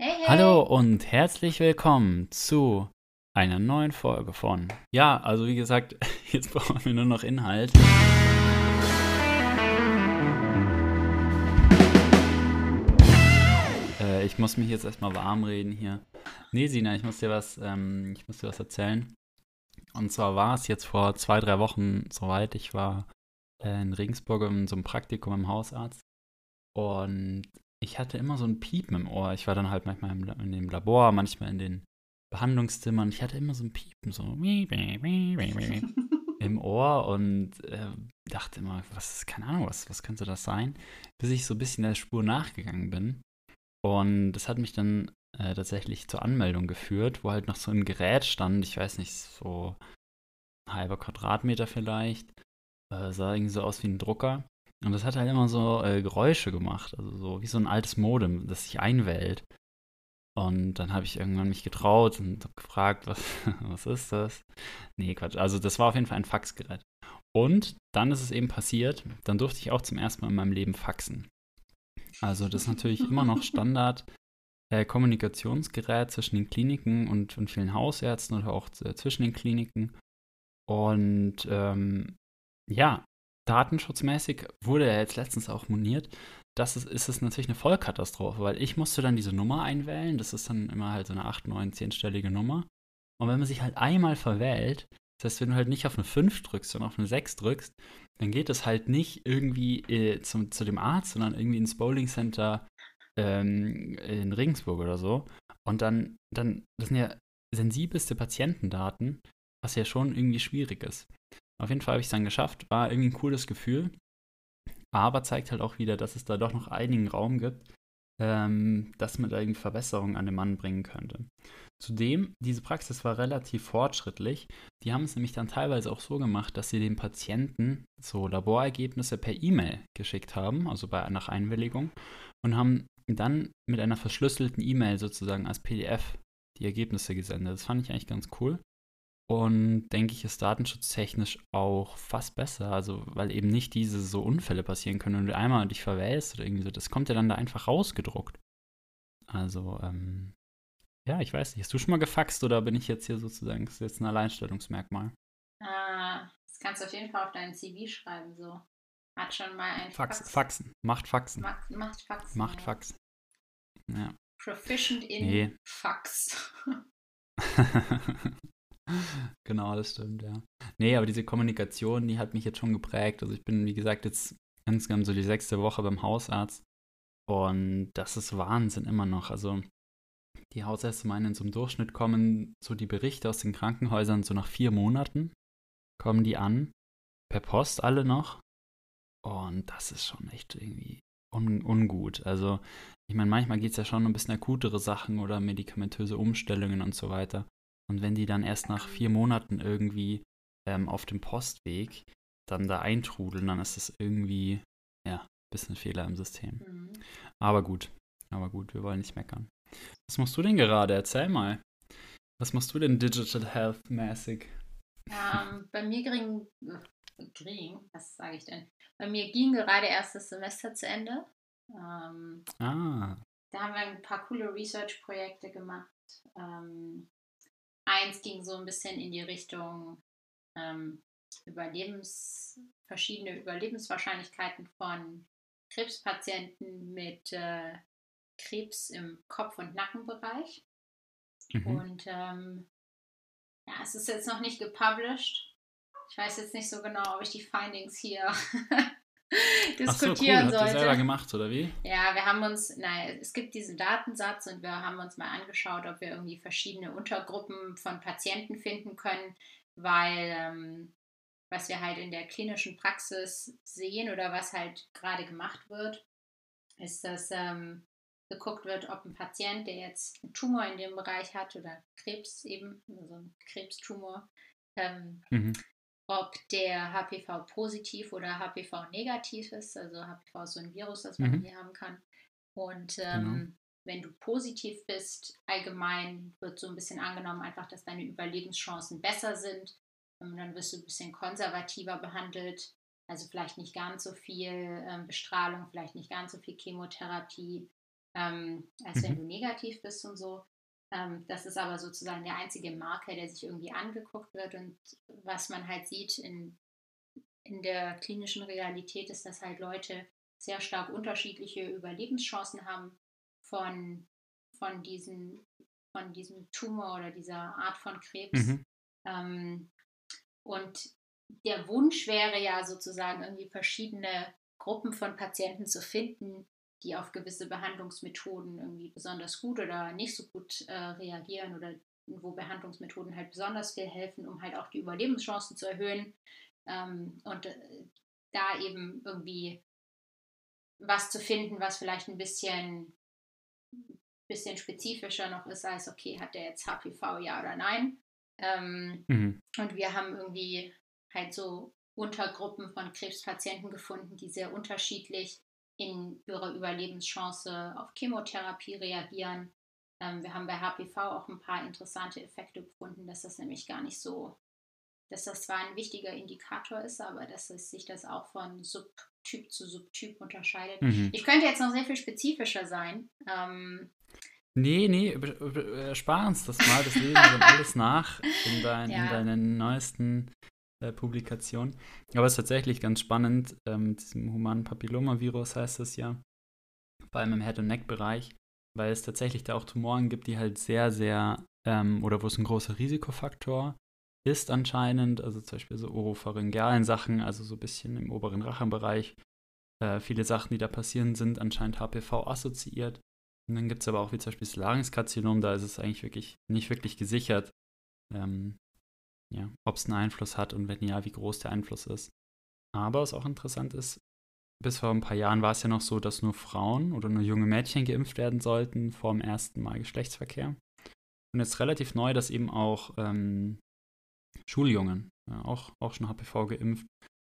Hey, hey. Hallo und herzlich willkommen zu einer neuen Folge von. Ja, also wie gesagt, jetzt brauchen wir nur noch Inhalt. Äh, ich muss mich jetzt erstmal warm reden hier. Nee, Sina, ich muss dir was, ähm, ich muss dir was erzählen. Und zwar war es jetzt vor zwei, drei Wochen soweit. Ich war äh, in Regensburg in so einem Praktikum im Hausarzt. Und ich hatte immer so ein Piepen im Ohr. Ich war dann halt manchmal im, in dem Labor, manchmal in den Behandlungszimmern. Ich hatte immer so ein Piepen, so im Ohr und äh, dachte immer, was, keine Ahnung, was, was könnte das sein? Bis ich so ein bisschen der Spur nachgegangen bin. Und das hat mich dann äh, tatsächlich zur Anmeldung geführt, wo halt noch so ein Gerät stand, ich weiß nicht, so ein halber Quadratmeter vielleicht. Äh, sah irgendwie so aus wie ein Drucker. Und das hat halt immer so äh, Geräusche gemacht, also so wie so ein altes Modem, das sich einwählt. Und dann habe ich irgendwann mich getraut und habe gefragt, was, was ist das? Nee, Quatsch. Also das war auf jeden Fall ein Faxgerät. Und dann ist es eben passiert, dann durfte ich auch zum ersten Mal in meinem Leben faxen. Also das ist natürlich immer noch Standard äh, Kommunikationsgerät zwischen den Kliniken und, und vielen Hausärzten oder auch äh, zwischen den Kliniken. Und ähm, ja, datenschutzmäßig wurde er jetzt letztens auch moniert. Das ist, ist es natürlich eine Vollkatastrophe, weil ich musste dann diese Nummer einwählen. Das ist dann immer halt so eine 8, 9, 10-stellige Nummer. Und wenn man sich halt einmal verwählt, das heißt, wenn du halt nicht auf eine 5 drückst, sondern auf eine 6 drückst, dann geht es halt nicht irgendwie äh, zum, zu dem Arzt, sondern irgendwie ins Bowling Center ähm, in Regensburg oder so. Und dann, dann, das sind ja sensibelste Patientendaten, was ja schon irgendwie schwierig ist. Auf jeden Fall habe ich es dann geschafft, war irgendwie ein cooles Gefühl, aber zeigt halt auch wieder, dass es da doch noch einigen Raum gibt, ähm, dass man da irgendwie Verbesserungen an den Mann bringen könnte. Zudem, diese Praxis war relativ fortschrittlich. Die haben es nämlich dann teilweise auch so gemacht, dass sie den Patienten so Laborergebnisse per E-Mail geschickt haben, also bei, nach Einwilligung, und haben dann mit einer verschlüsselten E-Mail sozusagen als PDF die Ergebnisse gesendet. Das fand ich eigentlich ganz cool. Und denke ich, ist datenschutztechnisch auch fast besser. Also, weil eben nicht diese so Unfälle passieren können, wenn du einmal dich verwählst oder irgendwie so. Das kommt ja dann da einfach rausgedruckt. Also, ähm, ja, ich weiß nicht. Hast du schon mal gefaxt oder bin ich jetzt hier sozusagen, das ist jetzt ein Alleinstellungsmerkmal? Ah, das kannst du auf jeden Fall auf deinen CV schreiben, so. Hat schon mal ein Fax, Fax. Faxen. Macht Faxen. Macht, macht Fax. Macht ja. Fax. Ja. Proficient in Nee. Fax. genau, das stimmt, ja. Nee, aber diese Kommunikation, die hat mich jetzt schon geprägt. Also ich bin, wie gesagt, jetzt insgesamt so die sechste Woche beim Hausarzt. Und das ist Wahnsinn immer noch. Also die Hausärzte meinen, zum Durchschnitt kommen so die Berichte aus den Krankenhäusern so nach vier Monaten, kommen die an, per Post alle noch. Und das ist schon echt irgendwie un ungut. Also ich meine, manchmal geht es ja schon um ein bisschen akutere Sachen oder medikamentöse Umstellungen und so weiter. Und wenn die dann erst nach vier Monaten irgendwie ähm, auf dem Postweg dann da eintrudeln, dann ist das irgendwie, ja, ein bisschen Fehler im System. Mhm. Aber gut, aber gut, wir wollen nicht meckern. Was machst du denn gerade? Erzähl mal. Was machst du denn Digital Health mäßig? Ähm, bei mir ging, ging, was sage ich denn? Bei mir ging gerade erst das Semester zu Ende. Ähm, Ah, da haben wir ein paar coole Research-Projekte gemacht. Ähm, eins ging so ein bisschen in die Richtung ähm, Überlebens, verschiedene Überlebenswahrscheinlichkeiten von Krebspatienten mit äh, Krebs im Kopf- und Nackenbereich. mhm. Und ähm, ja, es ist jetzt noch nicht gepublished. Ich weiß jetzt nicht so genau, ob ich die Findings hier Ach so, cool. diskutieren Habt ihr selber sollte. gemacht, oder wie? Ja, wir haben uns, nein, es gibt diesen Datensatz und wir haben uns mal angeschaut, ob wir irgendwie verschiedene Untergruppen von Patienten finden können, weil ähm, was wir halt in der klinischen Praxis sehen oder was halt gerade gemacht wird, ist, dass ähm, geguckt wird, ob ein Patient, der jetzt einen Tumor in dem Bereich hat oder Krebs eben, also einen Krebstumor, ähm, Mhm. Ob der HPV positiv oder HPV negativ ist. Also HPV ist so ein Virus, das man Mhm. hier haben kann. Und ähm, wenn du positiv bist, allgemein wird so ein bisschen angenommen, einfach, dass deine Überlebenschancen besser sind. Und dann wirst du ein bisschen konservativer behandelt. Also vielleicht nicht ganz so viel ähm, Bestrahlung, vielleicht nicht ganz so viel Chemotherapie. ähm, als wenn Mhm. du negativ bist und so. Ähm, das ist aber sozusagen der einzige Marker, der sich irgendwie angeguckt wird. Und was man halt sieht in, in der klinischen Realität, ist, dass halt Leute sehr stark unterschiedliche Überlebenschancen haben von, von, diesen, von diesem Tumor oder dieser Art von Krebs. Mhm. Ähm, und der Wunsch wäre ja sozusagen irgendwie verschiedene Gruppen von Patienten zu finden, die auf gewisse Behandlungsmethoden irgendwie besonders gut oder nicht so gut äh, reagieren oder wo Behandlungsmethoden halt besonders viel helfen, um halt auch die Überlebenschancen zu erhöhen. Ähm, und äh, da eben irgendwie was zu finden, was vielleicht ein bisschen, bisschen spezifischer noch ist als, okay, hat der jetzt HPV, ja oder nein? Ähm, Mhm. und wir haben irgendwie halt so Untergruppen von Krebspatienten gefunden, die sehr unterschiedlich in ihrer Überlebenschance auf Chemotherapie reagieren. Ähm, wir haben bei HPV auch ein paar interessante Effekte gefunden, dass das nämlich gar nicht so, dass das zwar ein wichtiger Indikator ist, aber dass es sich das auch von Subtyp zu Subtyp unterscheidet. Mhm. Ich könnte jetzt noch sehr viel spezifischer sein. Ähm, Nee, nee, spar uns das mal. Das lesen wir alles nach in, dein, Ja. in deinen neuesten äh, Publikationen. Aber es ist tatsächlich ganz spannend. Ähm, mit diesem humanen Papillomavirus heißt es ja, vor allem im Head- und Neck-Bereich, weil es tatsächlich da auch Tumoren gibt, die halt sehr, sehr, ähm, oder wo es ein großer Risikofaktor ist anscheinend, also zum Beispiel so oropharyngealen Sachen, also so ein bisschen im oberen Rachenbereich. Äh, viele Sachen, die da passieren, sind anscheinend HPV assoziiert. Und dann gibt es aber auch wie zum Beispiel das Larynxkarzinom, da ist es eigentlich wirklich nicht wirklich gesichert, ähm, ja, ob es einen Einfluss hat und wenn ja, wie groß der Einfluss ist. Aber was auch interessant ist, bis vor ein paar Jahren war es ja noch so, dass nur Frauen oder nur junge Mädchen geimpft werden sollten vor dem ersten Mal Geschlechtsverkehr. Und jetzt relativ neu, dass eben auch ähm, Schuljungen ja, auch, auch schon HPV geimpft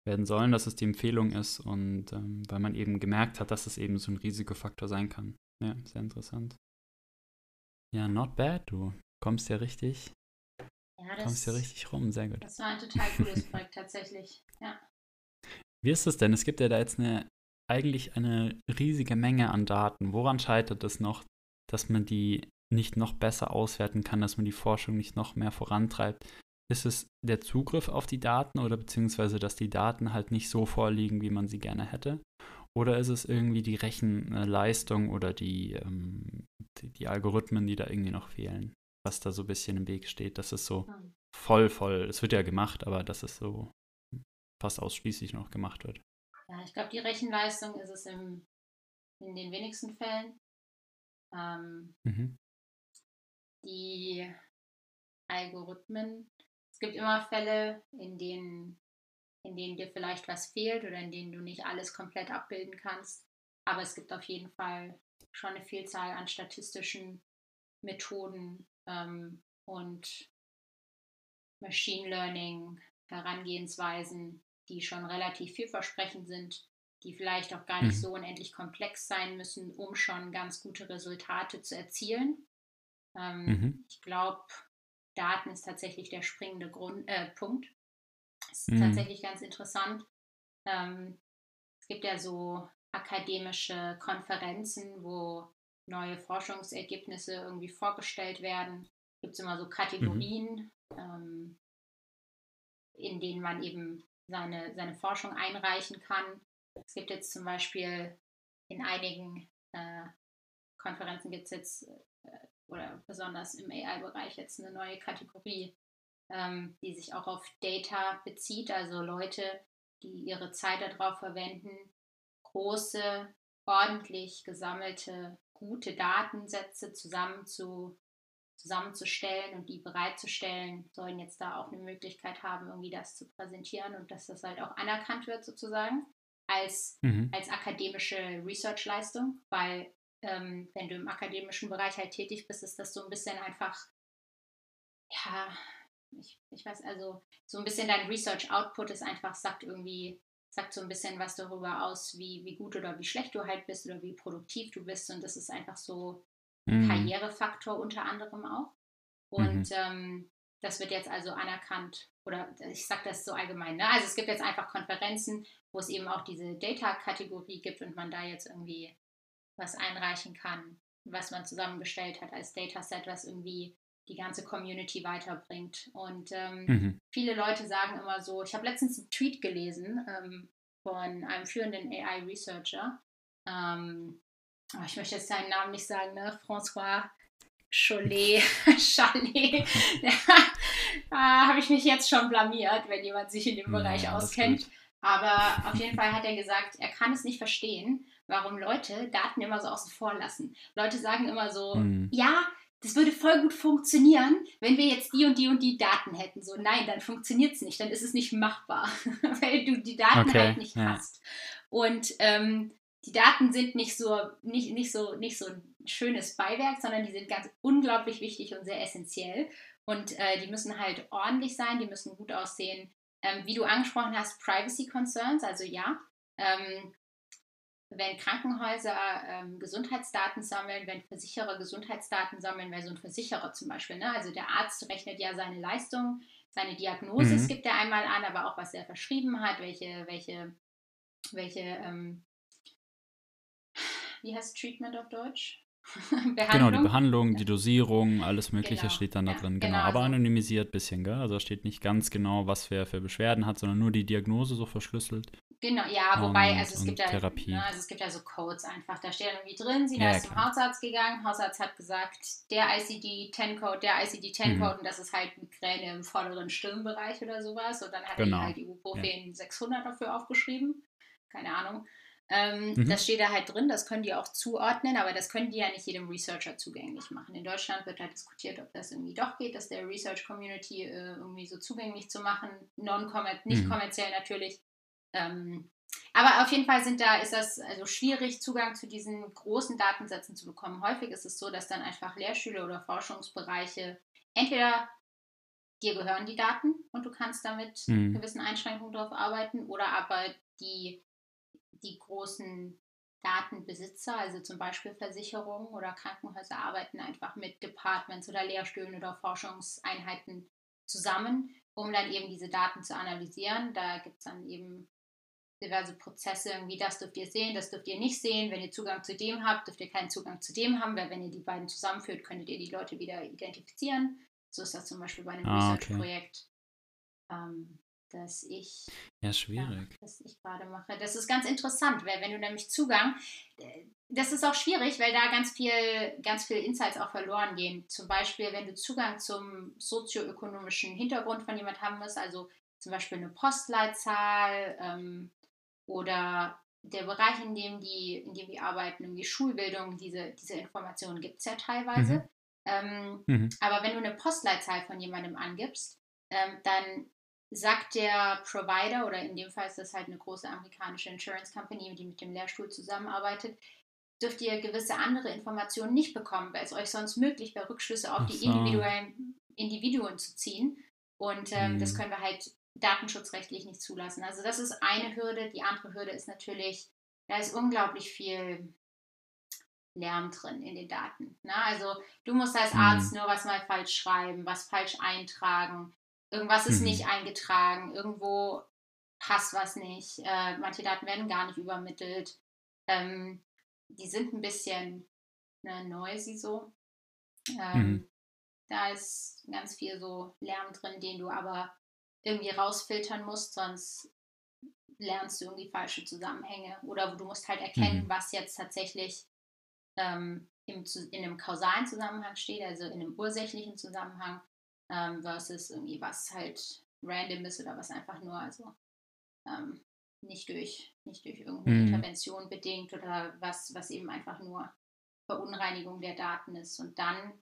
werden sollen, dass es die Empfehlung ist und ähm, weil man eben gemerkt hat, dass es eben so ein Risikofaktor sein kann. Ja, sehr interessant. Ja, not bad, du kommst ja richtig, ja, kommst das, ja richtig rum, sehr gut. das war ein total cooles Projekt tatsächlich. Ja. Wie ist es denn? Es gibt ja da jetzt eine eigentlich eine riesige Menge an Daten. Woran scheitert es noch, dass man die nicht noch besser auswerten kann, dass man die Forschung nicht noch mehr vorantreibt? Ist es der Zugriff auf die Daten oder beziehungsweise, dass die Daten halt nicht so vorliegen, wie man sie gerne hätte? Oder ist es irgendwie die Rechenleistung oder die, ähm, die, die Algorithmen, die da irgendwie noch fehlen, was da so ein bisschen im Weg steht, dass es so Hm. voll, voll, es wird ja gemacht, aber dass es so fast ausschließlich noch gemacht wird. Ja, ich glaube, die Rechenleistung ist es im, in den wenigsten Fällen. Ähm, Mhm. die Algorithmen, es gibt immer Fälle, in denen, in denen dir vielleicht was fehlt oder in denen du nicht alles komplett abbilden kannst. Aber es gibt auf jeden Fall schon eine Vielzahl an statistischen Methoden ähm, und Machine Learning Herangehensweisen, die schon relativ vielversprechend sind, die vielleicht auch gar nicht Mhm. so unendlich komplex sein müssen, um schon ganz gute Resultate zu erzielen. Ähm, Mhm. Ich glaube, Daten ist tatsächlich der springende Grund, äh, Punkt. Ist Mhm. tatsächlich ganz interessant. Ähm, es gibt ja so akademische Konferenzen, wo neue Forschungsergebnisse irgendwie vorgestellt werden. Gibt es immer so Kategorien, ähm, in denen man eben seine, seine Forschung einreichen kann. Es gibt jetzt zum Beispiel in einigen äh, Konferenzen gibt es jetzt äh, oder besonders im AI-Bereich jetzt eine neue Kategorie, ähm, die sich auch auf Data bezieht, also Leute, die ihre Zeit darauf verwenden, große, ordentlich gesammelte, gute Datensätze zusammen zu, zusammenzustellen und die bereitzustellen, sollen jetzt da auch eine Möglichkeit haben, irgendwie das zu präsentieren und dass das halt auch anerkannt wird sozusagen als, Mhm. als akademische Research-Leistung, weil ähm, wenn du im akademischen Bereich halt tätig bist, ist das so ein bisschen einfach, ja, ich, ich weiß, also so ein bisschen dein Research-Output ist einfach, sagt irgendwie, sagt so ein bisschen was darüber aus, wie, wie gut oder wie schlecht du halt bist oder wie produktiv du bist und das ist einfach so ein Mhm. Karrierefaktor unter anderem auch. Und ähm, das wird jetzt also anerkannt, oder ich sage das so allgemein, ne? also es gibt jetzt einfach Konferenzen, wo es eben auch diese Data-Kategorie gibt und man da jetzt irgendwie was einreichen kann, was man zusammengestellt hat als Dataset, was irgendwie die ganze Community weiterbringt. Und ähm, mhm. viele Leute sagen immer so, ich habe letztens einen Tweet gelesen ähm, von einem führenden AI-Researcher. Ähm, oh, ich möchte jetzt seinen Namen nicht sagen, ne? François Cholet, Chalet. da habe ich mich jetzt schon blamiert, wenn jemand sich in dem Bereich ja, auskennt. Aber auf jeden Fall hat er gesagt, er kann es nicht verstehen, warum Leute Daten immer so außen vor lassen. Leute sagen immer so, mhm. ja, das würde voll gut funktionieren, wenn wir jetzt die und die und die Daten hätten. So, nein, dann funktioniert es nicht, dann ist es nicht machbar, weil du die Daten okay, halt nicht ja. hast. Und ähm, die Daten sind nicht so, nicht, nicht, so, nicht so ein schönes Beiwerk, sondern die sind ganz unglaublich wichtig und sehr essentiell. Und äh, die müssen halt ordentlich sein, die müssen gut aussehen. Ähm, wie du angesprochen hast, Privacy Concerns, also ja, ähm, wenn Krankenhäuser ähm, Gesundheitsdaten sammeln, wenn Versicherer Gesundheitsdaten sammeln, weil so ein Versicherer zum Beispiel, ne, also der Arzt rechnet ja seine Leistung, seine Diagnose mhm. gibt er einmal an, aber auch was er verschrieben hat, welche, welche, welche, ähm, wie heißt Treatment auf Deutsch? genau, die Behandlung, die Dosierung, alles Mögliche genau, steht dann da drin. Genau, genau aber also, anonymisiert ein bisschen, gell? Also steht nicht ganz genau, was wer für Beschwerden hat, sondern nur die Diagnose so verschlüsselt. Genau, ja, wobei, und, also es gibt ja, ne, also es gibt ja so Codes einfach. Da steht irgendwie drin, sie ja, ist zum Hausarzt gegangen, Hausarzt hat gesagt, der ICD-10-Code, der ICD-10-Code mhm. und das ist halt Migräne im vorderen Stirnbereich oder sowas. Und dann hat genau. er halt Ibuprofen ja. 600 dafür aufgeschrieben. Keine Ahnung. Ähm, mhm. Das steht da halt drin, das können die auch zuordnen, aber das können die ja nicht jedem Researcher zugänglich machen. In Deutschland wird halt diskutiert, ob das irgendwie doch geht, das der Research Community äh, irgendwie so zugänglich zu machen, non -kommer nicht mhm. kommerziell natürlich. Ähm, aber auf jeden Fall sind da, ist das also schwierig, Zugang zu diesen großen Datensätzen zu bekommen. Häufig ist es so, dass dann einfach Lehrstühle oder Forschungsbereiche entweder dir gehören die Daten und du kannst damit mhm. gewissen Einschränkungen drauf arbeiten oder aber die, die großen Datenbesitzer, also zum Beispiel Versicherungen oder Krankenhäuser, arbeiten einfach mit Departments oder Lehrstühlen oder Forschungseinheiten zusammen, um dann eben diese Daten zu analysieren. Da gibt es dann eben diverse Prozesse, irgendwie das dürft ihr sehen, das dürft ihr nicht sehen. Wenn ihr Zugang zu dem habt, dürft ihr keinen Zugang zu dem haben, weil wenn ihr die beiden zusammenführt, könntet ihr die Leute wieder identifizieren. So ist das zum Beispiel bei einem ah, Research-Projekt, okay. ähm, das ich, ja, schwierig. Ja, das ich gerade mache. Das ist ganz interessant, weil wenn du nämlich Zugang, äh, das ist auch schwierig, weil da ganz viel, ganz viel Insights auch verloren gehen. Zum Beispiel, wenn du Zugang zum sozioökonomischen Hintergrund von jemand haben musst, also zum Beispiel eine Postleitzahl, ähm, oder der Bereich, in dem die, in dem wir arbeiten, irgendwie Schulbildung, diese, diese Informationen gibt es ja teilweise. Mhm. Ähm, mhm. Aber wenn du eine Postleitzahl von jemandem angibst, ähm, dann sagt der Provider, oder in dem Fall ist das halt eine große amerikanische Insurance Company, die mit dem Lehrstuhl zusammenarbeitet, dürft ihr gewisse andere Informationen nicht bekommen, weil es euch sonst möglich wäre, Rückschlüsse auf so. die individuellen Individuen zu ziehen. Und ähm, mhm. das können wir halt datenschutzrechtlich nicht zulassen. Also das ist eine Hürde. Die andere Hürde ist natürlich, da ist unglaublich viel Lärm drin in den Daten. Ne? Also du musst als Arzt mhm. nur was mal falsch schreiben, was falsch eintragen, irgendwas ist mhm. nicht eingetragen, irgendwo passt was nicht, äh, manche Daten werden gar nicht übermittelt. Ähm, die sind ein bisschen ne, noisy so. Ähm, mhm. Da ist ganz viel so Lärm drin, den du aber irgendwie rausfiltern musst, sonst lernst du irgendwie falsche Zusammenhänge oder du musst halt erkennen, mhm. was jetzt tatsächlich ähm, im, in einem kausalen Zusammenhang steht, also in einem ursächlichen Zusammenhang, ähm, versus irgendwie was halt random ist oder was einfach nur, also ähm, nicht durch, nicht durch irgendeine mhm. Intervention bedingt oder was, was eben einfach nur Verunreinigung der Daten ist. Und dann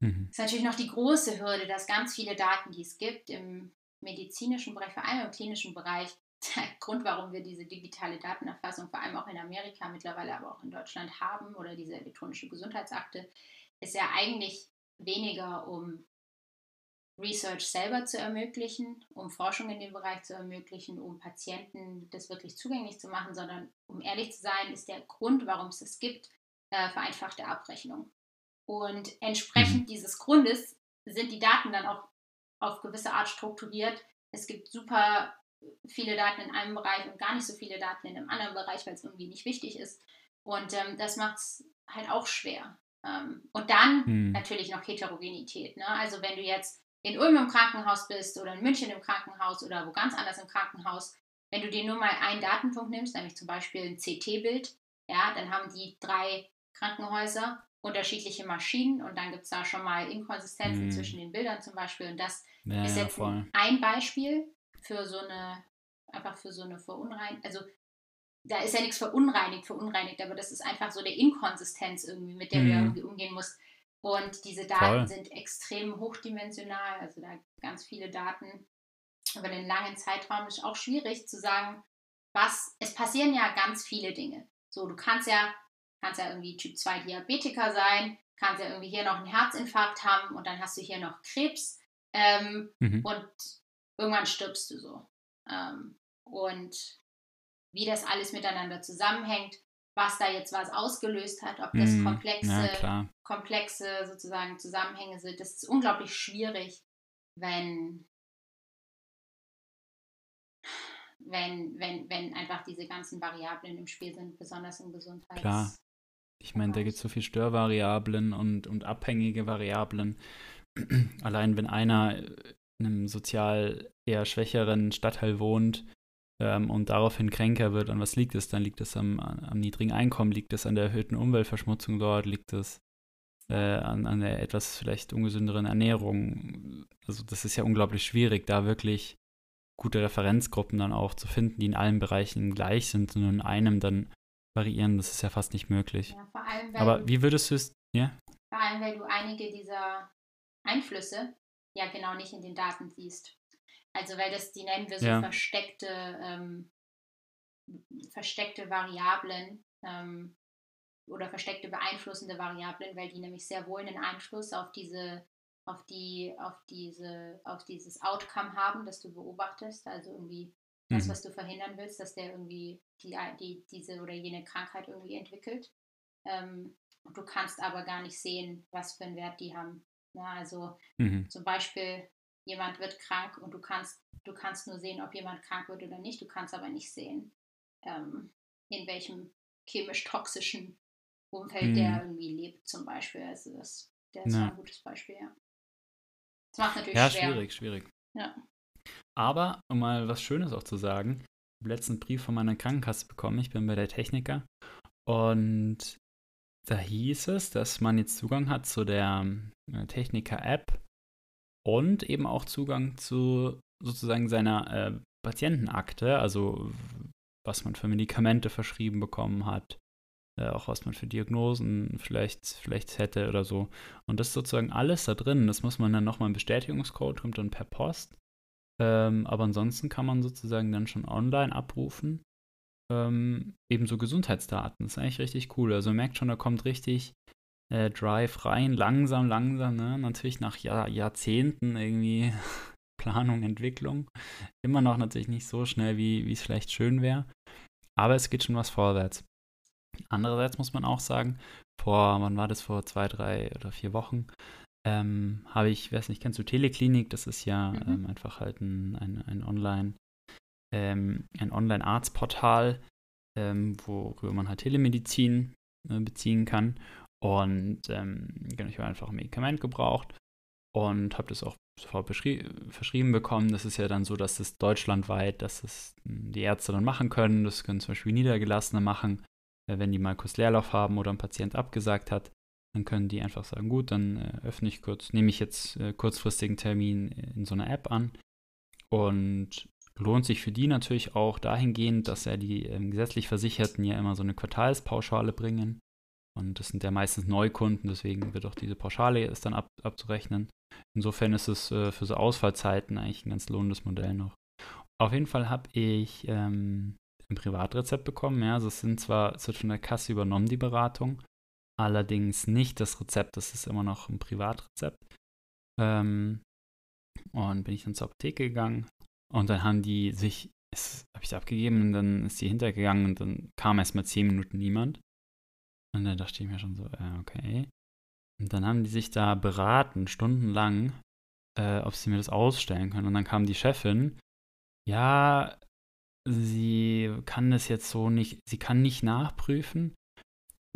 mhm. ist natürlich noch die große Hürde, dass ganz viele Daten, die es gibt, im medizinischen Bereich, vor allem im klinischen Bereich, der Grund, warum wir diese digitale Datenerfassung vor allem auch in Amerika, mittlerweile aber auch in Deutschland haben oder diese elektronische Gesundheitsakte, ist ja eigentlich weniger, um Research selber zu ermöglichen, um Forschung in dem Bereich zu ermöglichen, um Patienten das wirklich zugänglich zu machen, sondern um ehrlich zu sein, ist der Grund, warum es es gibt, äh, vereinfachte Abrechnung. Und entsprechend mhm. dieses Grundes sind die Daten dann auch auf gewisse Art strukturiert. Es gibt super viele Daten in einem Bereich und gar nicht so viele Daten in einem anderen Bereich, weil es irgendwie nicht wichtig ist. Und ähm, das macht es halt auch schwer. Ähm, und dann Hm. natürlich noch Heterogenität. Ne? Also wenn du jetzt in Ulm im Krankenhaus bist oder in München im Krankenhaus oder wo ganz anders im Krankenhaus, wenn du dir nur mal einen Datenpunkt nimmst, nämlich zum Beispiel ein CT-Bild, ja, dann haben die drei Krankenhäuser unterschiedliche Maschinen und dann gibt es da schon mal Inkonsistenzen Hm. zwischen den Bildern zum Beispiel. Und das Ja, ist jetzt voll. ein Beispiel für so eine, einfach für so eine Verunreinigung. Also da ist ja nichts verunreinigt, verunreinigt, aber das ist einfach so eine Inkonsistenz irgendwie, mit der du Mhm. irgendwie umgehen musst. Und diese Daten Voll. sind extrem hochdimensional, also da ganz viele Daten über einen langen Zeitraum ist auch schwierig zu sagen, was, es passieren ja ganz viele Dinge. So, du kannst ja, kannst ja irgendwie Typ 2 Diabetiker sein, kannst ja irgendwie hier noch einen Herzinfarkt haben und dann hast du hier noch Krebs ähm, Mhm. und irgendwann stirbst du so. Ähm, und wie das alles miteinander zusammenhängt, was da jetzt was ausgelöst hat, ob das Mhm. komplexe, Ja, komplexe sozusagen Zusammenhänge sind, das ist unglaublich schwierig, wenn, wenn, wenn, wenn einfach diese ganzen Variablen im Spiel sind, besonders im Gesundheits. Klar. Ich meine, da gibt es so viele Störvariablen und, und abhängige Variablen. Allein wenn einer in einem sozial eher schwächeren Stadtteil wohnt ähm, und daraufhin kränker wird, an was liegt es? Dann liegt es am, am niedrigen Einkommen, liegt es an der erhöhten Umweltverschmutzung dort, liegt es äh, an, an der etwas vielleicht ungesünderen Ernährung. Also das ist ja unglaublich schwierig, da wirklich gute Referenzgruppen dann auch zu finden, die in allen Bereichen gleich sind und in einem dann variieren, das ist ja fast nicht möglich. Ja, vor allem, Aber wie würdest du es, ja? vor allem, weil du einige dieser Einflüsse ja genau nicht in den Daten siehst. Also weil das, die nennen wir so Ja. versteckte, ähm, versteckte Variablen ähm, oder versteckte beeinflussende Variablen, weil die nämlich sehr wohl einen Einfluss auf diese, auf die, auf diese, auf dieses Outcome haben, das du beobachtest. Also irgendwie das, Mhm. was du verhindern willst, dass der irgendwie die, die, diese oder jene Krankheit irgendwie entwickelt. Ähm, du kannst aber gar nicht sehen, was für einen Wert die haben. Ja, also Mhm. zum Beispiel, jemand wird krank und du kannst, du kannst nur sehen, ob jemand krank wird oder nicht. Du kannst aber nicht sehen, ähm, in welchem chemisch-toxischen Umfeld der Mhm. irgendwie lebt, zum Beispiel. Also das, der ist ein gutes Beispiel, ja. Das macht natürlich Ja, schwer. schwierig, schwierig. Ja. Aber, um mal was Schönes auch zu sagen, ich habe letzten Brief von meiner Krankenkasse bekommen. Ich bin bei der Techniker. Und da hieß es, dass man jetzt Zugang hat zu der äh, Techniker-App und eben auch Zugang zu sozusagen seiner äh, Patientenakte, also was man für Medikamente verschrieben bekommen hat, äh, auch was man für Diagnosen vielleicht, vielleicht hätte oder so. Und das ist sozusagen alles da drin. Das muss man dann nochmal ein Bestätigungscode, kommt dann per Post. Ähm, aber ansonsten kann man sozusagen dann schon online abrufen. Ähm, ebenso Gesundheitsdaten. Das ist eigentlich richtig cool. Also man merkt schon, da kommt richtig äh, Drive rein, langsam, langsam. Ne? Natürlich nach Jahr, Jahrzehnten irgendwie Planung, Entwicklung. Immer noch natürlich nicht so schnell, wie es vielleicht schön wäre. Aber es geht schon was vorwärts. Andererseits muss man auch sagen, vor, wann war das, vor zwei, drei oder vier Wochen, ähm, habe ich, weiß nicht, kennst du Teleklinik? Das ist ja Mhm. ähm, einfach halt ein, ein, ein Online, ähm, ein Online-Arztportal, ähm, worüber man halt Telemedizin äh, beziehen kann. Und ähm, genau, ich habe einfach ein Medikament gebraucht und habe das auch sofort verschrieben bekommen. Das ist ja dann so, dass es deutschlandweit, dass es mh, die Ärzte dann machen können. Das können zum Beispiel Niedergelassene machen, äh, wenn die mal kurz Leerlauf haben oder ein Patient abgesagt hat. Dann können die einfach sagen, gut, dann äh, öffne ich kurz, nehme ich jetzt äh, kurzfristigen Termin in so einer App an. Und lohnt sich für die natürlich auch dahingehend, dass ja die ähm, gesetzlich Versicherten ja immer so eine Quartalspauschale bringen. Und das sind ja meistens Neukunden, deswegen wird auch diese Pauschale ist dann ab, abzurechnen. Insofern ist es äh, für so Ausfallzeiten eigentlich ein ganz lohnendes Modell noch. Auf jeden Fall habe ich ähm, ein Privatrezept bekommen. Ja, also es sind zwar, es wird von der Kasse übernommen, die Beratung, allerdings nicht das Rezept, das ist immer noch ein Privatrezept. Ähm, und bin ich dann zur Apotheke gegangen und dann haben die sich, habe ich abgegeben und dann ist die hintergegangen und dann kam erst mal zehn Minuten niemand. Und dann dachte ich mir schon so, äh, okay. Und dann haben die sich da beraten, stundenlang, äh, ob sie mir das ausstellen können. Und dann kam die Chefin, ja, sie kann das jetzt so nicht, sie kann nicht nachprüfen,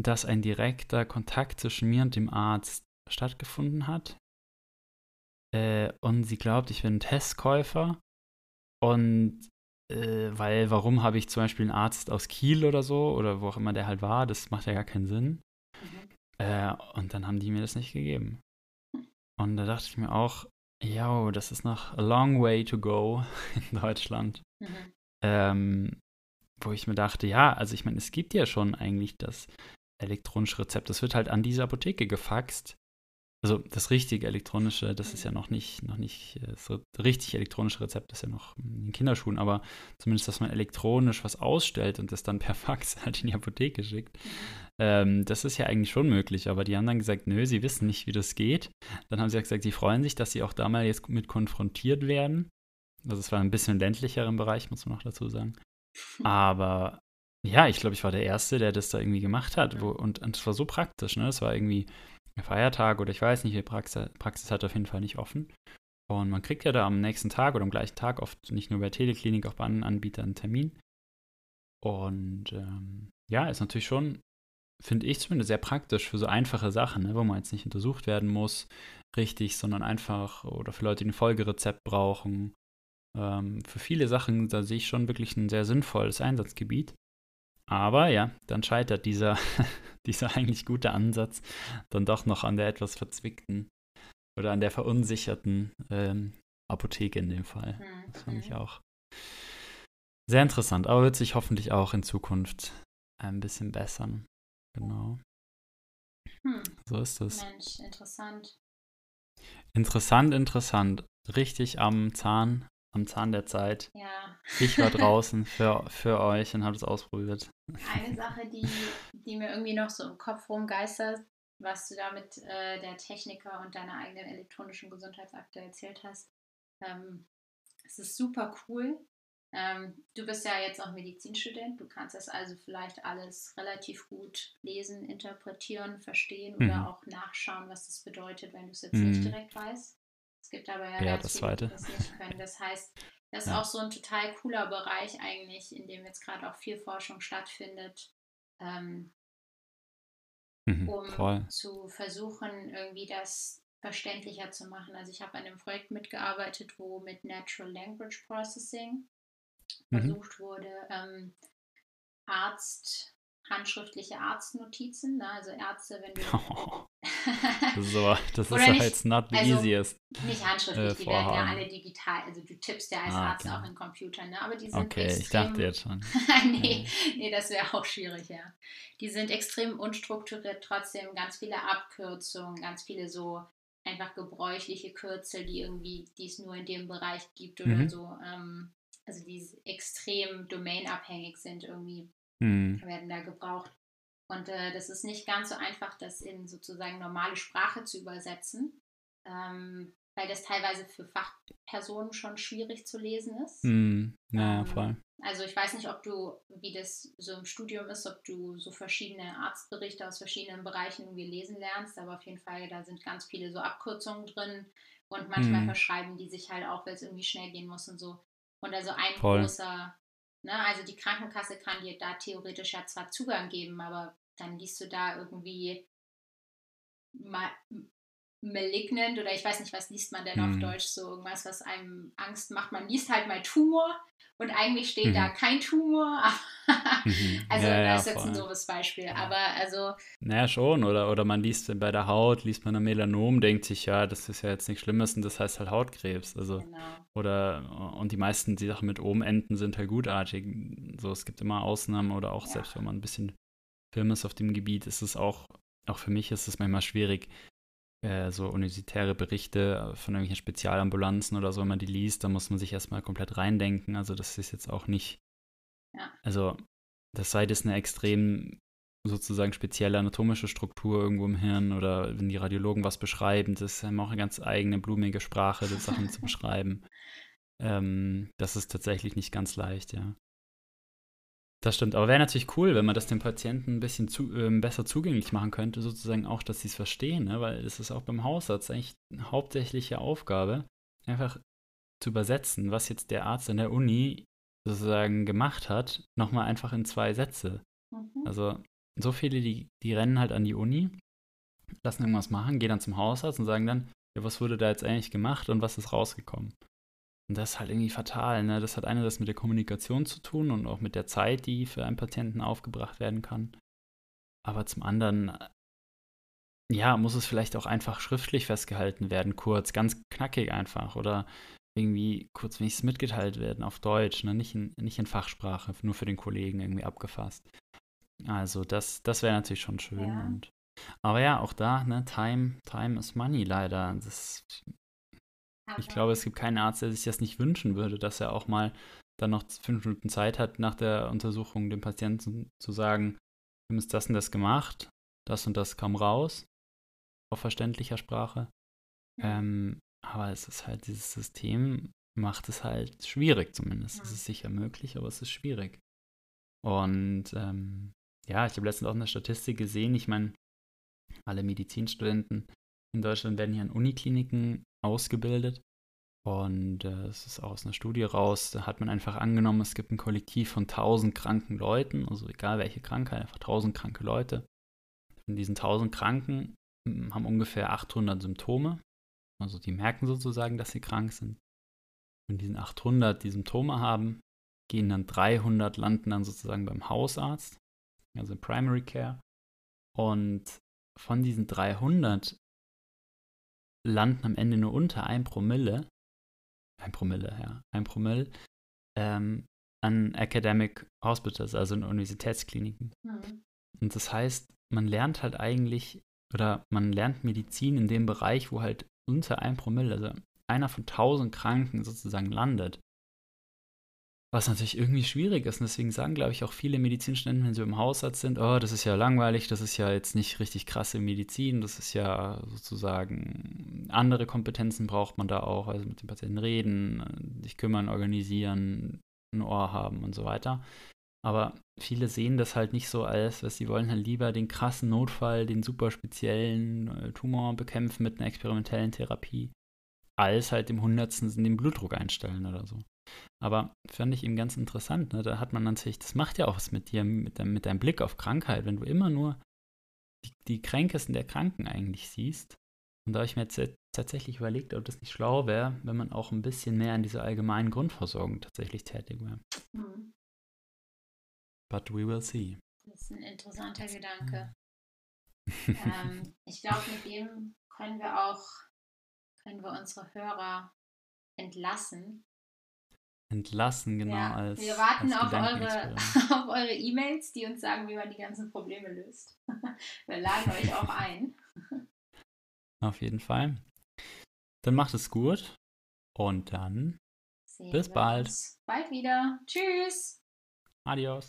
dass ein direkter Kontakt zwischen mir und dem Arzt stattgefunden hat. Äh, und sie glaubt, ich bin Testkäufer. Und äh, weil, warum habe ich zum Beispiel einen Arzt aus Kiel oder so, oder wo auch immer der halt war, das macht ja gar keinen Sinn. Mhm. Äh, und dann haben die mir das nicht gegeben. Und da dachte ich mir auch, ja, das ist noch a long way to go in Deutschland. Mhm. Ähm, wo ich mir dachte, ja, also ich meine, es gibt ja schon eigentlich das elektronische Rezept. Das wird halt an diese Apotheke gefaxt. Also das richtige elektronische, das ist ja noch nicht, noch nicht, das äh, richtig elektronische Rezept ist ja noch in Kinderschuhen, aber zumindest, dass man elektronisch was ausstellt und das dann per Fax halt in die Apotheke schickt. Ähm, das ist ja eigentlich schon möglich, aber die haben dann gesagt, nö, sie wissen nicht, wie das geht. Dann haben sie gesagt, sie freuen sich, dass sie auch da mal jetzt mit konfrontiert werden. Also es war ein bisschen ländlicher im Bereich, muss man noch dazu sagen. Aber ja, ich glaube, ich war der Erste, der das da irgendwie gemacht hat. Wo, und es war so praktisch, ne? Es war irgendwie Feiertag oder ich weiß nicht, die Praxis, Praxis hat auf jeden Fall nicht offen. Und man kriegt ja da am nächsten Tag oder am gleichen Tag oft nicht nur bei Teleklinik, auch bei anderen Anbietern einen Termin. Und ähm, ja, ist natürlich schon, finde ich zumindest sehr praktisch für so einfache Sachen, ne, wo man jetzt nicht untersucht werden muss, richtig, sondern einfach oder für Leute, die ein Folgerezept brauchen. Ähm, für viele Sachen, da sehe ich schon wirklich ein sehr sinnvolles Einsatzgebiet. Aber ja, dann scheitert dieser, dieser eigentlich gute Ansatz dann doch noch an der etwas verzwickten oder an der verunsicherten ähm, Apotheke in dem Fall. Mhm. Das fand ich auch sehr interessant, aber wird sich hoffentlich auch in Zukunft ein bisschen bessern. Genau. Hm. So ist es. Mensch, interessant. Interessant, interessant. Richtig am Zahn am Zahn der Zeit. Ja. Ich war draußen für, für euch und habe es ausprobiert. Eine Sache, die, die mir irgendwie noch so im Kopf rumgeistert, was du da mit äh, der Techniker und deiner eigenen elektronischen Gesundheitsakte erzählt hast. Ähm, es ist super cool. Ähm, du bist ja jetzt auch Medizinstudent. Du kannst das also vielleicht alles relativ gut lesen, interpretieren, verstehen mhm. oder auch nachschauen, was das bedeutet, wenn du es jetzt mhm. nicht direkt weißt. Es gibt aber ja, ja ganz das viele, die das nicht können. Das heißt, das ist ja. auch so ein total cooler Bereich eigentlich, in dem jetzt gerade auch viel Forschung stattfindet, ähm, mhm, um voll. zu versuchen, irgendwie das verständlicher zu machen. Also ich habe an einem Projekt mitgearbeitet, wo mit Natural Language Processing mhm. versucht wurde, ähm, Arzt handschriftliche Arztnotizen, ne? also Ärzte, wenn du. Oh, das ist aber, das ist ja jetzt not the also, easiest. Nicht handschriftlich, äh, die werden ja alle digital, also du tippst ja als ah, Arzt okay. auch in Computern, ne? aber die sind Okay, extrem, ich dachte jetzt schon. nee, nee, das wäre auch schwierig, ja. Die sind extrem unstrukturiert, trotzdem ganz viele Abkürzungen, ganz viele so einfach gebräuchliche Kürzel, die irgendwie, die es nur in dem Bereich gibt oder mhm. so. Ähm, also die extrem domainabhängig sind irgendwie mhm. werden da gebraucht. Und äh, das ist nicht ganz so einfach, das in sozusagen normale Sprache zu übersetzen, ähm, weil das teilweise für Fachpersonen schon schwierig zu lesen ist. Mhm. Ja, ähm, voll. Also ich weiß nicht, ob du, wie das so im Studium ist, ob du so verschiedene Arztberichte aus verschiedenen Bereichen irgendwie lesen lernst, aber auf jeden Fall, da sind ganz viele so Abkürzungen drin und manchmal mhm. verschreiben die sich halt auch, weil es irgendwie schnell gehen muss und so. Und also ein Voll. großer Ne? Also die Krankenkasse kann dir da theoretisch ja zwar Zugang geben, aber dann liest du da irgendwie mal malignant oder ich weiß nicht, was liest man denn mhm. auf Deutsch, so irgendwas, was einem Angst macht. Man liest halt mal Tumor und eigentlich steht mhm. da kein Tumor. mhm. Also ja, das ist jetzt ein doofes Beispiel, aber also... Naja, schon, oder, oder man liest bei der Haut, liest man ein Melanom, denkt sich, ja, das ist ja jetzt nichts Schlimmes und das heißt halt Hautkrebs, also... Genau. Oder, und die meisten, die Sachen mit oben enden, sind halt gutartig. So, es gibt immer Ausnahmen oder auch ja. selbst wenn man ein bisschen Film ist auf dem Gebiet, ist es auch, auch für mich ist es manchmal schwierig, äh, so universitäre Berichte von irgendwelchen Spezialambulanzen oder so, wenn man die liest, dann muss man sich erstmal komplett reindenken. Also das ist jetzt auch nicht, ja. also das sei das eine extrem sozusagen spezielle anatomische Struktur irgendwo im Hirn oder wenn die Radiologen was beschreiben, das haben auch eine ganz eigene blumige Sprache, die Sachen zu beschreiben. Ähm, das ist tatsächlich nicht ganz leicht, ja. Das stimmt, aber wäre natürlich cool, wenn man das den Patienten ein bisschen zu, äh, besser zugänglich machen könnte, sozusagen auch, dass sie es verstehen, ne? weil es ist auch beim Hausarzt eigentlich eine hauptsächliche Aufgabe, einfach zu übersetzen, was jetzt der Arzt an der Uni sozusagen gemacht hat, nochmal einfach in zwei Sätze. Mhm. Also so viele, die, die rennen halt an die Uni, lassen irgendwas machen, gehen dann zum Hausarzt und sagen dann, ja, was wurde da jetzt eigentlich gemacht und was ist rausgekommen? Und das ist halt irgendwie fatal. Ne? Das hat einerseits mit der Kommunikation zu tun und auch mit der Zeit, die für einen Patienten aufgebracht werden kann. Aber zum anderen, ja, muss es vielleicht auch einfach schriftlich festgehalten werden, kurz, ganz knackig einfach. Oder irgendwie kurz wenigstens mitgeteilt werden auf Deutsch, ne? nicht, in, nicht in Fachsprache, nur für den Kollegen irgendwie abgefasst. Also das, das wäre natürlich schon schön. Ja. Und, aber ja, auch da, ne, Time, Time is Money leider. Das ich glaube, es gibt keinen Arzt, der sich das nicht wünschen würde, dass er auch mal dann noch fünf Minuten Zeit hat, nach der Untersuchung dem Patienten zu sagen, wir haben das und das gemacht, das und das kam raus, auf verständlicher Sprache. Ähm, aber es ist halt, dieses System macht es halt schwierig zumindest. Es ist sicher möglich, aber es ist schwierig. Und ähm, ja, ich habe letztens auch eine Statistik gesehen. Ich meine, alle Medizinstudenten in Deutschland werden hier an Unikliniken ausgebildet. Und äh, es ist aus einer Studie raus, da hat man einfach angenommen, es gibt ein Kollektiv von 1000 kranken Leuten, also egal welche Krankheit, einfach 1000 kranke Leute. Von diesen 1000 Kranken hm, haben ungefähr 800 Symptome, also die merken sozusagen, dass sie krank sind. Von diesen 800, die Symptome haben, gehen dann 300, landen dann sozusagen beim Hausarzt, also im Primary Care. Und von diesen 300 landen am Ende nur unter ein Promille, ein Promille, ja, ein Promille, ähm, an Academic Hospitals, also in Universitätskliniken. Mhm. Und das heißt, man lernt halt eigentlich, oder man lernt Medizin in dem Bereich, wo halt unter ein Promille, also einer von tausend Kranken sozusagen landet. Was natürlich irgendwie schwierig ist. Und deswegen sagen, glaube ich, auch viele Medizinstudenten, wenn sie im Hausarzt sind, oh, das ist ja langweilig, das ist ja jetzt nicht richtig krasse Medizin, das ist ja sozusagen andere Kompetenzen braucht man da auch, also mit den Patienten reden, sich kümmern, organisieren, ein Ohr haben und so weiter. Aber viele sehen das halt nicht so als, was sie wollen halt lieber den krassen Notfall, den super speziellen äh, Tumor bekämpfen mit einer experimentellen Therapie, als halt dem Hundertsten den Blutdruck einstellen oder so. Aber fand ich eben ganz interessant. Ne? Da hat man natürlich, das macht ja auch was mit dir, mit, dein, mit deinem Blick auf Krankheit, wenn du immer nur die, die Kränkesten der Kranken eigentlich siehst. Und da habe ich mir jetzt tatsächlich überlegt, ob das nicht schlau wäre, wenn man auch ein bisschen mehr in dieser allgemeinen Grundversorgung tatsächlich tätig wäre. Mhm. But we will see. Das ist ein interessanter Gedanke. ähm, ich glaube, mit dem können wir auch, können wir unsere Hörer entlassen Entlassen, genau. Ja. Als, wir warten als auf, eure, auf eure E-Mails, die uns sagen, wie man die ganzen Probleme löst. Wir laden euch auch ein. Auf jeden Fall. Dann macht es gut und dann Sehen bis bald. bald wieder. Tschüss. Adios.